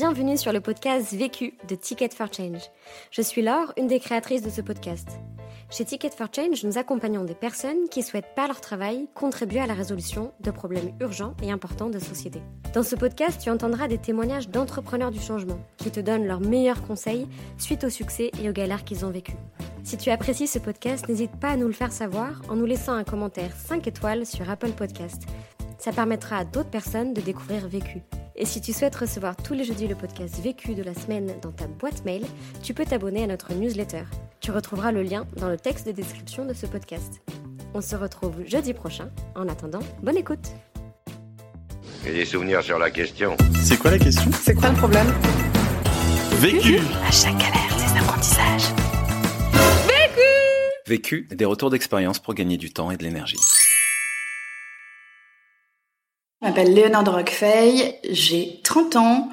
Bienvenue sur le podcast Vécu de Ticket for Change. Je suis Laure, une des créatrices de ce podcast. Chez Ticket for Change, nous accompagnons des personnes qui souhaitent par leur travail contribuer à la résolution de problèmes urgents et importants de société. Dans ce podcast, tu entendras des témoignages d'entrepreneurs du changement qui te donnent leurs meilleurs conseils suite au succès et aux galères qu'ils ont vécues. Si tu apprécies ce podcast, n'hésite pas à nous le faire savoir en nous laissant un commentaire 5 étoiles sur Apple Podcast. Ça permettra à d'autres personnes de découvrir Vécu. Et si tu souhaites recevoir tous les jeudis le podcast Vécu de la semaine dans ta boîte mail, tu peux t'abonner à notre newsletter. Tu retrouveras le lien dans le texte de description de ce podcast. On se retrouve jeudi prochain. En attendant, bonne écoute. J'ai des souvenirs sur la question. C'est quoi la question? C'est quoi le problème? Vécu À chaque galère, des apprentissages. Vécu, des retours d'expérience pour gagner du temps et de l'énergie. Je m'appelle Léonore de j'ai 30 ans.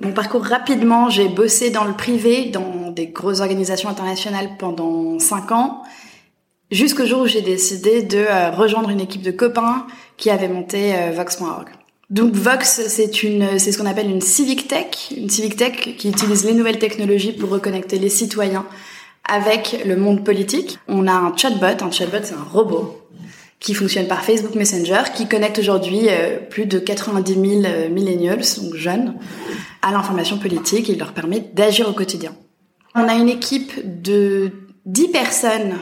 Mon parcours rapidement, j'ai bossé dans le privé, dans des grosses organisations internationales pendant 5 ans, jusqu'au jour où j'ai décidé de euh, rejoindre une équipe de copains qui avait monté euh, Vox.org. Donc Vox, c'est une, c'est ce qu'on appelle une civic tech, une civic tech qui utilise les nouvelles technologies pour reconnecter les citoyens avec le monde politique. On a un chatbot, un chatbot c'est un robot qui fonctionne par Facebook Messenger, qui connecte aujourd'hui euh, plus de 90 000 euh, millennials, donc jeunes, à l'information politique et leur permet d'agir au quotidien. On a une équipe de 10 personnes,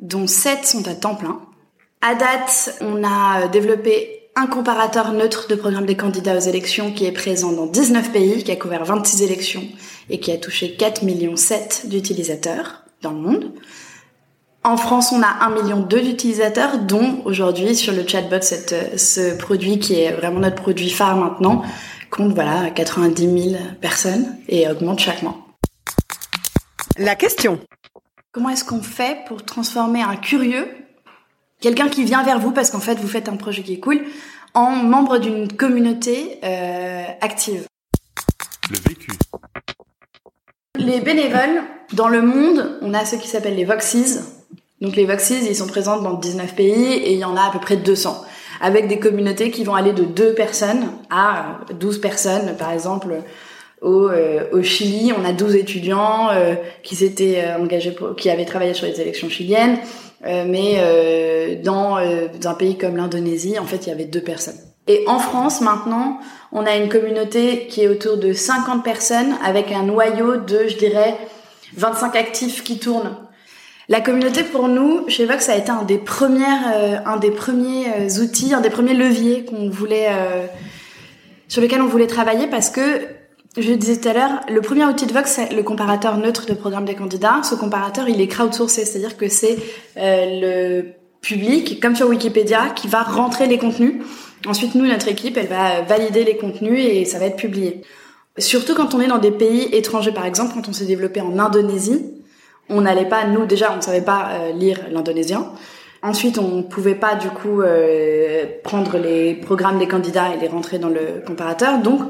dont 7 sont à temps plein. À date, on a développé un comparateur neutre de programme des candidats aux élections qui est présent dans 19 pays, qui a couvert 26 élections et qui a touché 4 millions 7 d'utilisateurs dans le monde. En France, on a 1 million d'utilisateurs, dont aujourd'hui sur le chatbot, cette, ce produit qui est vraiment notre produit phare maintenant, compte voilà 90 000 personnes et augmente chaque mois. La question. Comment est-ce qu'on fait pour transformer un curieux, quelqu'un qui vient vers vous parce qu'en fait vous faites un projet qui est cool, en membre d'une communauté euh, active? Le vécu. Les bénévoles, dans le monde, on a ceux qui s'appellent les Voxies. Donc les Voxies, ils sont présents dans 19 pays et il y en a à peu près 200. Avec des communautés qui vont aller de 2 personnes à 12 personnes. Par exemple, au, euh, au Chili, on a 12 étudiants euh, qui s'étaient euh, engagés, pour, qui avaient travaillé sur les élections chiliennes. Euh, mais euh, dans, dans un pays comme l'Indonésie, en fait, il y avait deux personnes. Et en France, maintenant, on a une communauté qui est autour de 50 personnes avec un noyau de, je dirais, 25 actifs qui tournent. La communauté pour nous, chez Vox, ça a été un des premiers, euh, un des premiers euh, outils, un des premiers leviers qu'on voulait, euh, sur lesquels on voulait travailler parce que, je le disais tout à l'heure, le premier outil de Vox, c'est le comparateur neutre de programme des candidats. Ce comparateur, il est crowdsourcé, c'est-à-dire que c'est le public, comme sur Wikipédia, qui va rentrer les contenus. Ensuite, nous, notre équipe, elle va valider les contenus et ça va être publié. Surtout quand on est dans des pays étrangers, par exemple, quand on s'est développé en Indonésie, on n'allait pas, nous déjà, on ne savait pas euh, lire l'indonésien. Ensuite, on pouvait pas du coup euh, prendre les programmes des candidats et les rentrer dans le comparateur. Donc,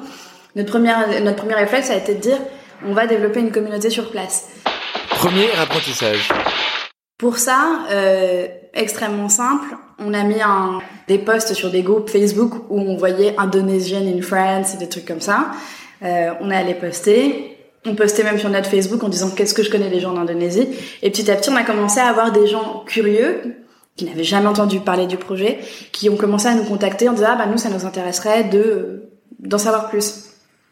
notre première, notre premier réflexe a été de dire, on va développer une communauté sur place. Premier apprentissage. Pour ça, euh, extrêmement simple, on a mis un, des posts sur des groupes Facebook où on voyait Indonesian in France et des trucs comme ça. Euh, on est allé poster. On postait même sur notre Facebook en disant qu'est-ce que je connais des gens d'Indonésie. Et petit à petit, on a commencé à avoir des gens curieux qui n'avaient jamais entendu parler du projet, qui ont commencé à nous contacter en disant ah bah nous ça nous intéresserait de d'en savoir plus.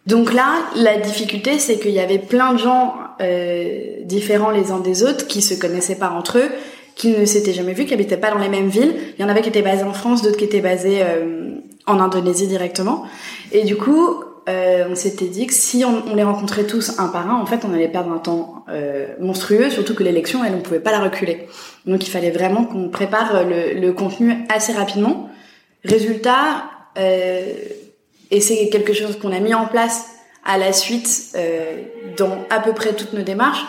Donc là, la difficulté, c'est qu'il y avait plein de gens euh, différents les uns des autres qui se connaissaient pas entre eux, qui ne s'étaient jamais vus, qui habitaient pas dans les mêmes villes. Il y en avait qui étaient basés en France, d'autres qui étaient basés euh, en Indonésie directement. Et du coup, euh, on s'était dit que si on, on, les rencontrait tous un par un, en fait, on allait perdre un temps euh, monstrueux, surtout que l'élection, elle, on pouvait pas la reculer. Donc, il fallait vraiment qu'on prépare le, le, contenu assez rapidement. Résultat, euh, et c'est quelque chose qu'on a mis en place à la suite euh, dans à peu près toutes nos démarches.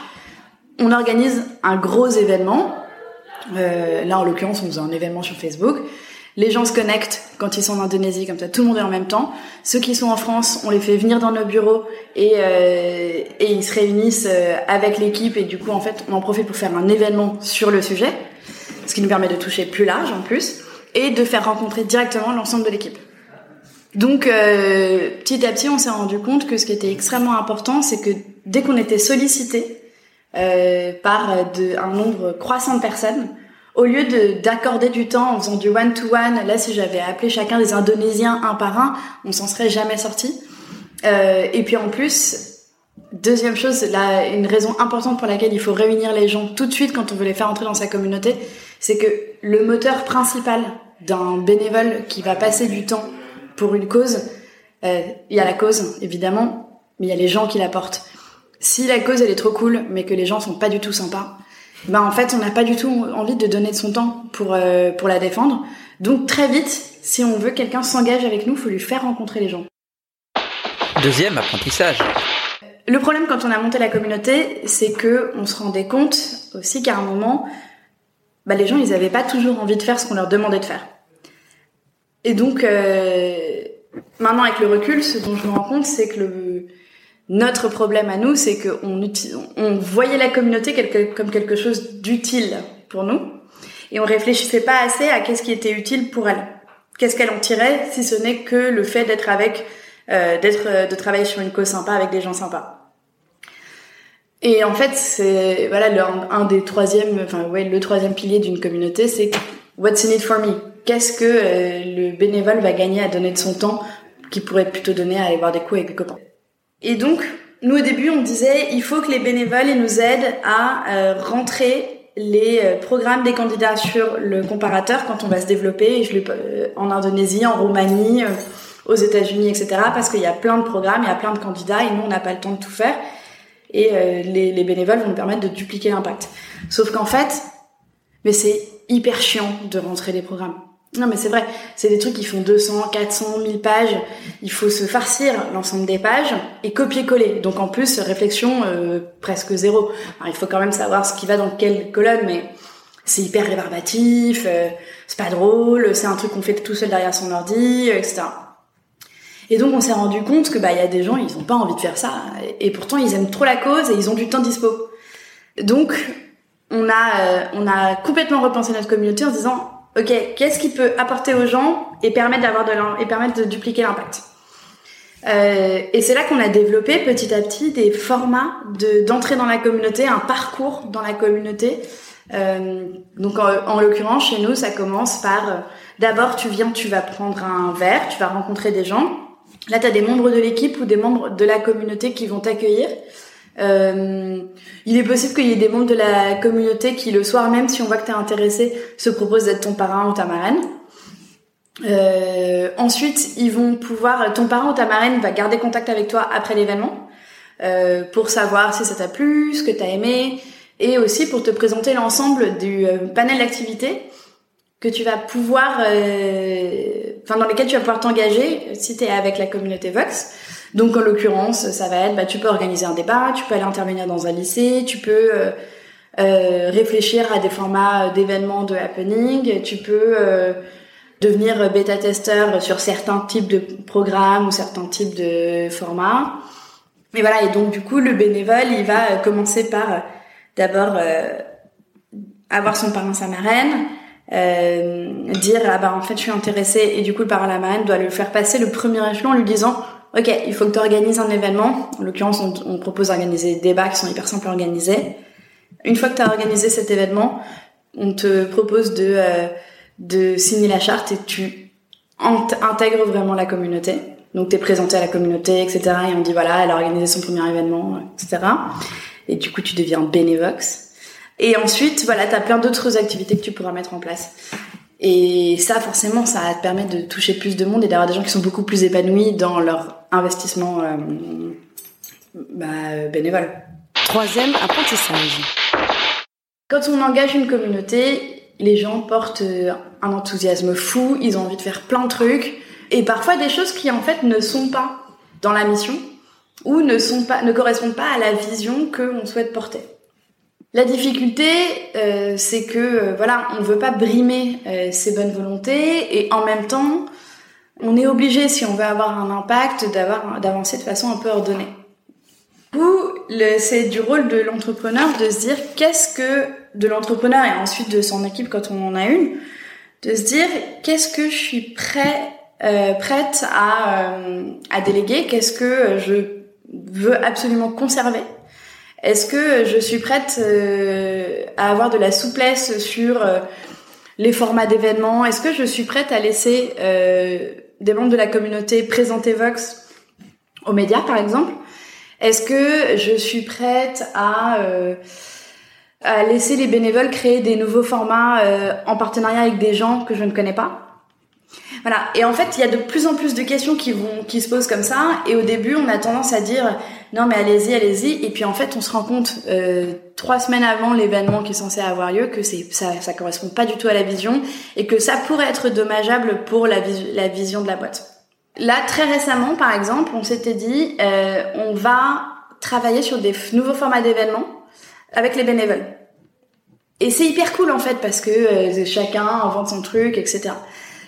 On organise un gros événement. Euh, là, en l'occurrence, on faisait un événement sur Facebook. Les gens se connectent quand ils sont en Indonésie, comme ça tout le monde est en même temps. Ceux qui sont en France, on les fait venir dans nos bureaux et, euh, et ils se réunissent euh, avec l'équipe et du coup en fait on en profite pour faire un événement sur le sujet, ce qui nous permet de toucher plus large en plus et de faire rencontrer directement l'ensemble de l'équipe. Donc euh, petit à petit, on s'est rendu compte que ce qui était extrêmement important, c'est que dès qu'on était sollicité euh, par de, un nombre croissant de personnes, au lieu de d'accorder du temps en faisant du one to one, là si j'avais appelé chacun des Indonésiens un par un, on s'en serait jamais sorti. Euh, et puis en plus, deuxième chose, là, une raison importante pour laquelle il faut réunir les gens tout de suite quand on veut les faire entrer dans sa communauté, c'est que le moteur principal d'un bénévole qui va passer du temps pour une cause, euh, il y a la cause évidemment, mais il y a les gens qui la portent. Si la cause elle est trop cool, mais que les gens sont pas du tout sympas, ben en fait on n'a pas du tout envie de donner de son temps pour euh, pour la défendre. Donc très vite, si on veut que quelqu'un s'engage avec nous, faut lui faire rencontrer les gens. Deuxième apprentissage. Le problème quand on a monté la communauté, c'est que on se rendait compte aussi qu'à un moment, bah, les gens ils avaient pas toujours envie de faire ce qu'on leur demandait de faire. Et donc euh, maintenant avec le recul, ce dont je me rends compte, c'est que le notre problème à nous, c'est qu'on on voyait la communauté quelque, comme quelque chose d'utile pour nous, et on réfléchissait pas assez à qu'est-ce qui était utile pour elle, qu'est-ce qu'elle en tirait, si ce n'est que le fait d'être avec, euh, d'être, de travailler sur une cause sympa avec des gens sympas. Et en fait, c'est voilà le, un des troisièmes, enfin ouais, le troisième pilier d'une communauté, c'est what's in it for me? Qu'est-ce que euh, le bénévole va gagner à donner de son temps, qui pourrait plutôt donner à aller boire des coups avec des copains? Et donc, nous au début, on disait, il faut que les bénévoles ils nous aident à euh, rentrer les euh, programmes des candidats sur le comparateur quand on va se développer je le, euh, en Indonésie, en Roumanie, aux États-Unis, etc. Parce qu'il y a plein de programmes, il y a plein de candidats et nous on n'a pas le temps de tout faire. Et les, les bénévoles vont nous permettre de dupliquer l'impact. Sauf qu'en fait, mais c'est hyper chiant de rentrer les programmes. Non, mais c'est vrai, c'est des trucs qui font 200, 400, 1000 pages. Il faut se farcir l'ensemble des pages et copier-coller. Donc en plus, réflexion euh, presque zéro. Il faut quand même savoir ce qui va dans quelle colonne, mais c'est hyper rébarbatif, euh, c'est pas drôle, c'est un truc qu'on fait tout seul derrière son ordi, euh, etc. Et donc on s'est rendu compte que bah il y a des gens ils ont pas envie de faire ça et, pourtant ils aiment trop la cause et ils ont du temps dispo. Donc on a on a complètement repensé notre communauté en se disant ok, qu'est-ce qui peut apporter aux gens et permettre d'avoir de et permettre de dupliquer l'impact. Euh, et c'est là qu'on a développé petit à petit des formats de d'entrée dans la communauté, un parcours dans la communauté. Euh, donc en, l'occurrence chez nous, ça commence par euh, d'abord tu viens, tu vas prendre un verre, tu vas rencontrer des gens. Là, tu as des membres de l'équipe ou des membres de la communauté qui vont t'accueillir. Euh, il est possible qu'il y ait des membres de la communauté qui, le soir même, si on voit que t'es intéressé, se proposent d'être ton parrain ou ta marraine. Euh, ensuite, ils vont pouvoir, ton parrain ou ta marraine va garder contact avec toi après l'événement euh, pour savoir si ça t'a plu, ce que t'as aimé, et aussi pour te présenter l'ensemble du panel d'activités que tu vas pouvoir, euh, enfin dans lesquels tu vas pouvoir t'engager si t'es avec la communauté Vox. Donc en l'occurrence, ça va être, bah, tu peux organiser un débat, tu peux aller intervenir dans un lycée, tu peux euh, euh, réfléchir à des formats d'événements de happening, tu peux euh, devenir bêta-testeur sur certains types de programmes ou certains types de formats. Et voilà, et donc du coup, le bénévole, il va commencer par d'abord avoir son parrain, sa marraine, euh, dire ah bah en fait je suis intéressée et du coup le marraine doit le faire passer le premier échelon en lui disant ok, il faut que tu organises un événement. En l'occurrence, on, propose d'organiser des débats qui sont hyper simples à organiser. Une fois que tu as organisé cet événement, on te propose de, euh, de signer la charte et tu intègres vraiment la communauté. Donc tu es présenté à la communauté, etc. Et on dit voilà, elle a organisé son premier événement, etc. Et du coup, tu deviens bénévox. Et ensuite, voilà, tu as plein d'autres activités que tu pourras mettre en place. Et ça, forcément, ça te permet de toucher plus de monde et d'avoir des gens qui sont beaucoup plus épanouis dans leur investissement euh, bah, bénévole. Troisième apprentissage. Quand on engage une communauté, les gens portent euh, un enthousiasme fou, ils ont envie de faire plein de trucs, et parfois des choses qui en fait ne sont pas dans la mission ou ne sont pas, ne correspondent pas à la vision que on souhaite porter. La difficulté, euh, c'est que euh, voilà, on veut pas brimer euh, ses bonnes volontés et en même temps, on est obligé, si on veut avoir un impact, d'avancer de façon un peu ordonnée. Coup, c'est du rôle de l'entrepreneur de se dire qu'est-ce que de l'entrepreneur et ensuite de son équipe quand on en a une, de se dire qu'est-ce que je suis prêt euh, prête à, euh, à déléguer Qu'est-ce que je veux absolument conserver Est-ce que je suis prête euh, à avoir de la souplesse sur euh, les formats d'événements? Est-ce que je suis prête à laisser des membres de la communauté présenter Vox aux médias, par exemple? Est-ce que je suis prête à laisser les bénévoles créer des nouveaux formats en partenariat avec des gens que je ne connais pas? Voilà. Et en fait, il y a de plus en plus de questions qui vont, qui se posent comme ça. Et au début, on a tendance à dire non, mais allez-y, allez-y. Et puis en fait, on se rend compte euh, trois semaines avant l'événement qui est censé avoir lieu que c'est ça, ça correspond pas du tout à la vision et que ça pourrait être dommageable pour la, la vision de la boîte. Là, très récemment, par exemple, on s'était dit euh, on va travailler sur des nouveaux formats d'événements avec les bénévoles. Et c'est hyper cool en fait parce que euh, chacun invente son truc, etc.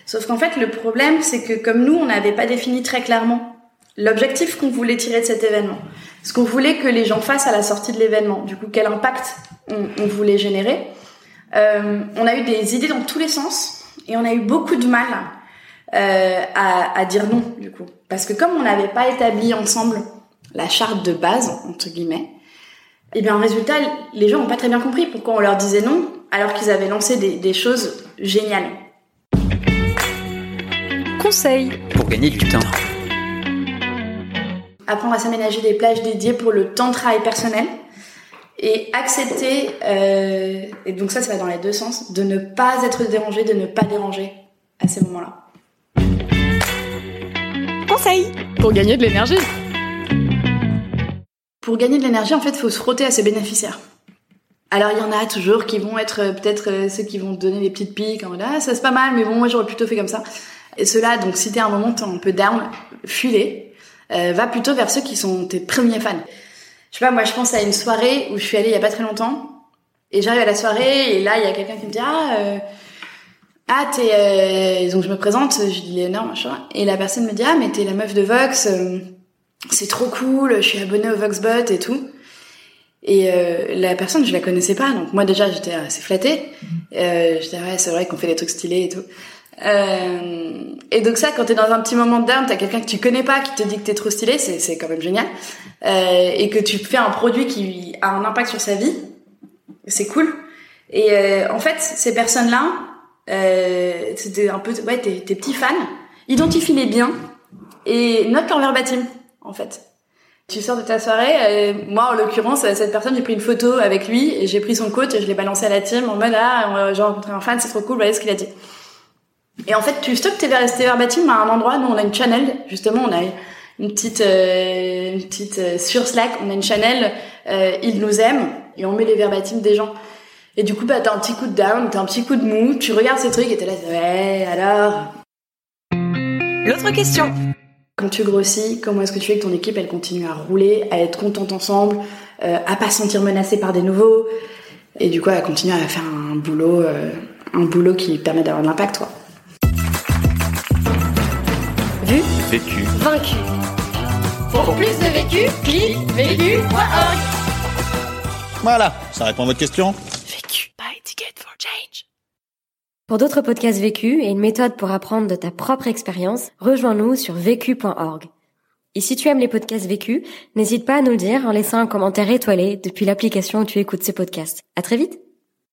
Sauf qu'en fait, le problème, c'est que comme nous, on n'avait pas défini très clairement l'objectif qu'on voulait tirer de cet événement, ce qu'on voulait que les gens fassent à la sortie de l'événement, du coup, quel impact on, voulait générer, euh, on a eu des idées dans tous les sens et on a eu beaucoup de mal euh, à, dire non, du coup. Parce que comme on n'avait pas établi ensemble la charte de base, entre guillemets, et eh bien en résultat, les gens n'ont pas très bien compris pourquoi on leur disait non, alors qu'ils avaient lancé des choses géniales conseils pour gagner du temps. Apprendre à s'aménager des plages dédiées pour le temps de travail personnel et accepter, euh, et donc ça, ça va dans les deux sens, de ne pas être dérangé, de ne pas déranger à ces moments-là. Conseil pour gagner de l'énergie. Pour gagner de l'énergie, en fait, il faut se frotter à ses bénéficiaires. Alors il y en a toujours qui vont être euh, peut-être euh, ceux qui vont donner des petites piques en mode ah ça c'est pas mal mais bon moi j'aurais plutôt fait comme ça. Et cela, donc si t'es un moment un peu down, fuis euh, va plutôt vers ceux qui sont tes premiers fans. Je sais pas, moi je pense à une soirée où je suis allée il y a pas très longtemps, et j'arrive à la soirée, et là il y a quelqu'un qui me dit ah euh, ah t'es euh... donc je me présente, je dis Léonore machin, et la personne me dit ah mais t'es la meuf de Vox, euh, c'est trop cool, je suis abonnée au Voxbot et tout. Et euh, la personne, je la connaissais pas, donc moi déjà j'étais assez flattée. Euh, j'étais ouais, c'est vrai qu'on fait des trucs stylés et tout. Euh, et donc ça, quand t'es dans un petit moment de down, t'as quelqu'un que tu connais pas qui te dit que t'es trop stylé, c'est, quand même génial. Euh, et que tu fais un produit qui a un impact sur sa vie, c'est cool. Et euh, en fait, ces personnes-là, euh, c'était un peu, ouais, tes, tes petits fans, identifie-les bien et note leur verbatim, en fait. Tu sors de ta soirée, euh, moi en l'occurrence, cette personne, j'ai pris une photo avec lui et j'ai pris son coach et je l'ai balancé à la team en mode ah, j'ai rencontré un fan, c'est trop cool, voyez ce qu'il a dit. Et en fait, tu stockes tes, verbatim à un endroit. Nous, on a une channel. Justement, on a une petite, euh, une petite euh, sur Slack. On a une channel. Euh, ils nous aiment et on met les verbatim des gens. Et du coup, bah, t'as un petit coup de down, t'as un petit coup de mou. Tu regardes ces trucs et t'es là, ouais, alors? L'autre question. Quand tu grossis, comment est-ce que tu fais que ton équipe elle continue à rouler, à être contente ensemble, à pas se sentir menacée par des nouveaux, et du coup à continuer à faire un boulot, un boulot qui permet d'avoir de l'impact, quoi? Vécu. Vaincu. Pour plus de vécu, clique vécu.org. Voilà, ça répond à votre question Vécu. Buy ticket for change. Pour d'autres podcasts vécus et une méthode pour apprendre de ta propre expérience, rejoins-nous sur vécu.org. Et si tu aimes les podcasts vécus, n'hésite pas à nous le dire en laissant un commentaire étoilé depuis l'application où tu écoutes ces podcasts. À très vite!